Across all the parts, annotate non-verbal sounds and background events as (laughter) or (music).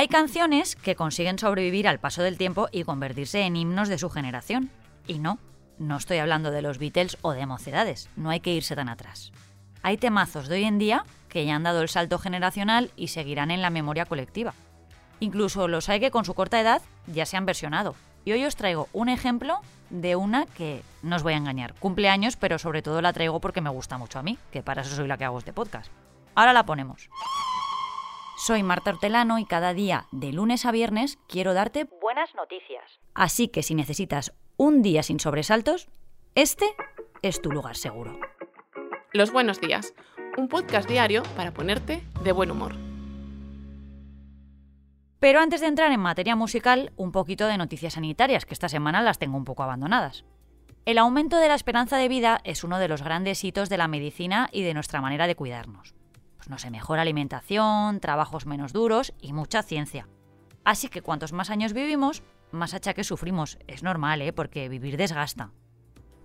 Hay canciones que consiguen sobrevivir al paso del tiempo y convertirse en himnos de su generación. Y no, no estoy hablando de los Beatles o de mocedades, no hay que irse tan atrás. Hay temazos de hoy en día que ya han dado el salto generacional y seguirán en la memoria colectiva. Incluso los hay que con su corta edad ya se han versionado. Y hoy os traigo un ejemplo de una que, no os voy a engañar, cumple años, pero sobre todo la traigo porque me gusta mucho a mí, que para eso soy la que hago este podcast. Ahora la ponemos. Soy Marta Hortelano y cada día, de lunes a viernes, quiero darte buenas noticias. Así que si necesitas un día sin sobresaltos, este es tu lugar seguro. Los buenos días, un podcast diario para ponerte de buen humor. Pero antes de entrar en materia musical, un poquito de noticias sanitarias, que esta semana las tengo un poco abandonadas. El aumento de la esperanza de vida es uno de los grandes hitos de la medicina y de nuestra manera de cuidarnos. No sé, mejor alimentación, trabajos menos duros y mucha ciencia. Así que cuantos más años vivimos, más achaques sufrimos. Es normal, ¿eh? Porque vivir desgasta.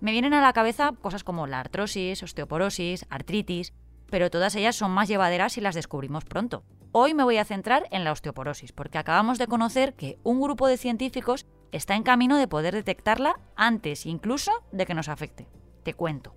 Me vienen a la cabeza cosas como la artrosis, osteoporosis, artritis, pero todas ellas son más llevaderas si las descubrimos pronto. Hoy me voy a centrar en la osteoporosis, porque acabamos de conocer que un grupo de científicos está en camino de poder detectarla antes incluso de que nos afecte. Te cuento.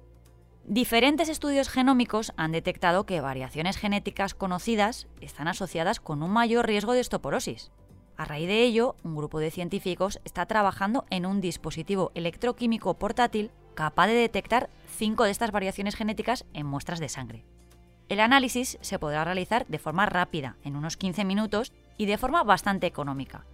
Diferentes estudios genómicos han detectado que variaciones genéticas conocidas están asociadas con un mayor riesgo de osteoporosis. A raíz de ello, un grupo de científicos está trabajando en un dispositivo electroquímico portátil capaz de detectar cinco de estas variaciones genéticas en muestras de sangre. El análisis se podrá realizar de forma rápida, en unos 15 minutos, y de forma bastante económica.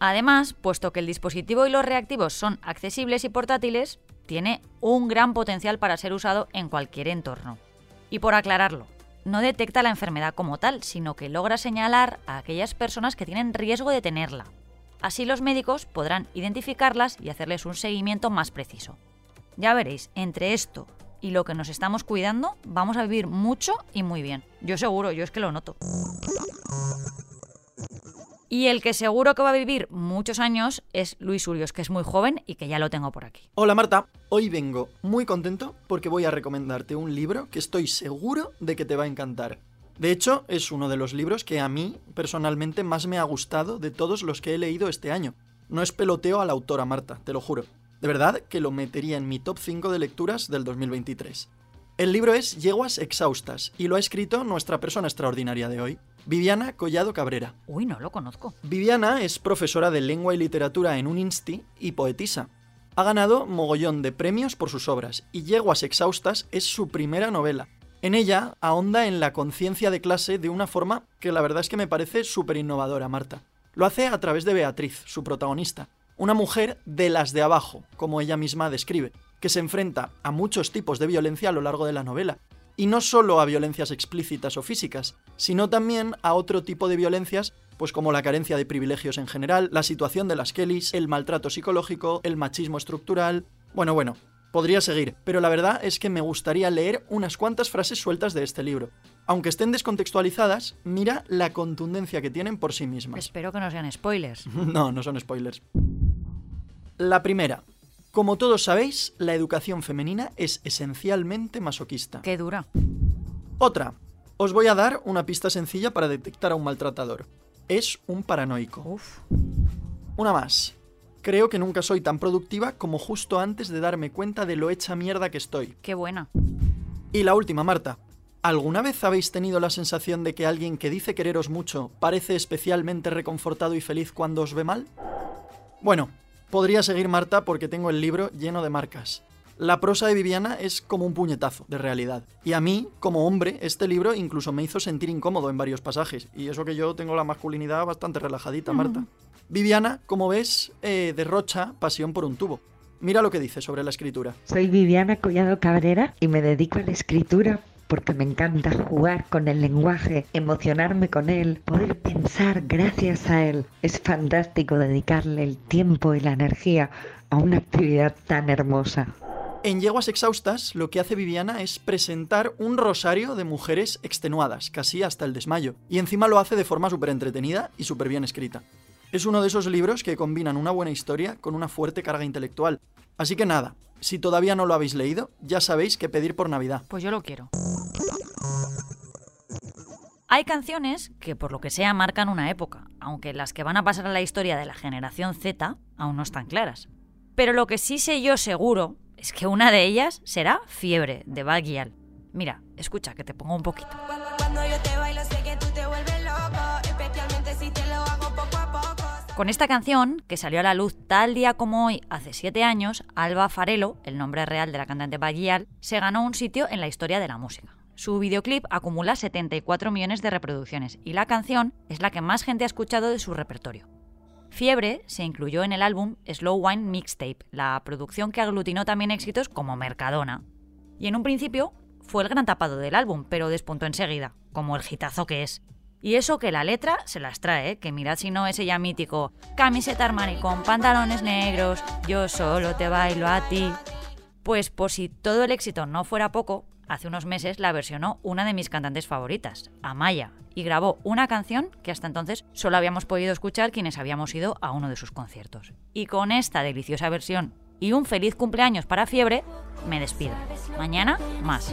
Además, puesto que el dispositivo y los reactivos son accesibles y portátiles, tiene un gran potencial para ser usado en cualquier entorno. Y por aclararlo, no detecta la enfermedad como tal, sino que logra señalar a aquellas personas que tienen riesgo de tenerla. Así los médicos podrán identificarlas y hacerles un seguimiento más preciso. Ya veréis, entre esto y lo que nos estamos cuidando, vamos a vivir mucho y muy bien. Yo seguro, yo es que lo noto. Y el que seguro que va a vivir muchos años es Luis Urios, que es muy joven y que ya lo tengo por aquí. Hola Marta, hoy vengo muy contento porque voy a recomendarte un libro que estoy seguro de que te va a encantar. De hecho, es uno de los libros que a mí personalmente más me ha gustado de todos los que he leído este año. No es peloteo a la autora Marta, te lo juro. De verdad que lo metería en mi top 5 de lecturas del 2023. El libro es Yeguas Exhaustas y lo ha escrito nuestra persona extraordinaria de hoy, Viviana Collado Cabrera. Uy, no lo conozco. Viviana es profesora de lengua y literatura en un insti y poetisa. Ha ganado mogollón de premios por sus obras y Yeguas Exhaustas es su primera novela. En ella ahonda en la conciencia de clase de una forma que la verdad es que me parece súper innovadora, Marta. Lo hace a través de Beatriz, su protagonista, una mujer de las de abajo, como ella misma describe, que se enfrenta a muchos tipos de violencia a lo largo de la novela. Y no solo a violencias explícitas o físicas, sino también a otro tipo de violencias, pues como la carencia de privilegios en general, la situación de las Kellys, el maltrato psicológico, el machismo estructural. Bueno, bueno, podría seguir, pero la verdad es que me gustaría leer unas cuantas frases sueltas de este libro. Aunque estén descontextualizadas, mira la contundencia que tienen por sí mismas. Espero que no sean spoilers. (laughs) no, no son spoilers. La primera. Como todos sabéis, la educación femenina es esencialmente masoquista. Qué dura. Otra. Os voy a dar una pista sencilla para detectar a un maltratador. Es un paranoico. Uf. Una más. Creo que nunca soy tan productiva como justo antes de darme cuenta de lo hecha mierda que estoy. Qué buena. Y la última, Marta. ¿Alguna vez habéis tenido la sensación de que alguien que dice quereros mucho parece especialmente reconfortado y feliz cuando os ve mal? Bueno, Podría seguir Marta porque tengo el libro lleno de marcas. La prosa de Viviana es como un puñetazo de realidad. Y a mí, como hombre, este libro incluso me hizo sentir incómodo en varios pasajes. Y eso que yo tengo la masculinidad bastante relajadita, Marta. Viviana, como ves, eh, derrocha pasión por un tubo. Mira lo que dice sobre la escritura. Soy Viviana Collado Cabrera y me dedico a la escritura porque me encanta jugar con el lenguaje, emocionarme con él, poder pensar gracias a él. Es fantástico dedicarle el tiempo y la energía a una actividad tan hermosa. En Yeguas Exhaustas, lo que hace Viviana es presentar un rosario de mujeres extenuadas, casi hasta el desmayo, y encima lo hace de forma súper entretenida y súper bien escrita. Es uno de esos libros que combinan una buena historia con una fuerte carga intelectual. Así que nada, si todavía no lo habéis leído, ya sabéis qué pedir por Navidad. Pues yo lo quiero. Hay canciones que por lo que sea marcan una época, aunque las que van a pasar a la historia de la generación Z aún no están claras. Pero lo que sí sé yo seguro es que una de ellas será Fiebre, de Baguial. Mira, escucha, que te pongo un poquito. Con esta canción, que salió a la luz tal día como hoy, hace siete años, Alba Farelo, el nombre real de la cantante Baguial, se ganó un sitio en la historia de la música. Su videoclip acumula 74 millones de reproducciones y la canción es la que más gente ha escuchado de su repertorio. Fiebre se incluyó en el álbum Slow Wine Mixtape, la producción que aglutinó también éxitos como Mercadona. Y en un principio fue el gran tapado del álbum, pero despuntó enseguida, como el gitazo que es. Y eso que la letra se las trae, ¿eh? que mirad si no es ella mítico. Camiseta Armani con pantalones negros, yo solo te bailo a ti. Pues por si todo el éxito no fuera poco, hace unos meses la versionó una de mis cantantes favoritas, Amaya, y grabó una canción que hasta entonces solo habíamos podido escuchar quienes habíamos ido a uno de sus conciertos. Y con esta deliciosa versión y un feliz cumpleaños para Fiebre, me despido. Mañana más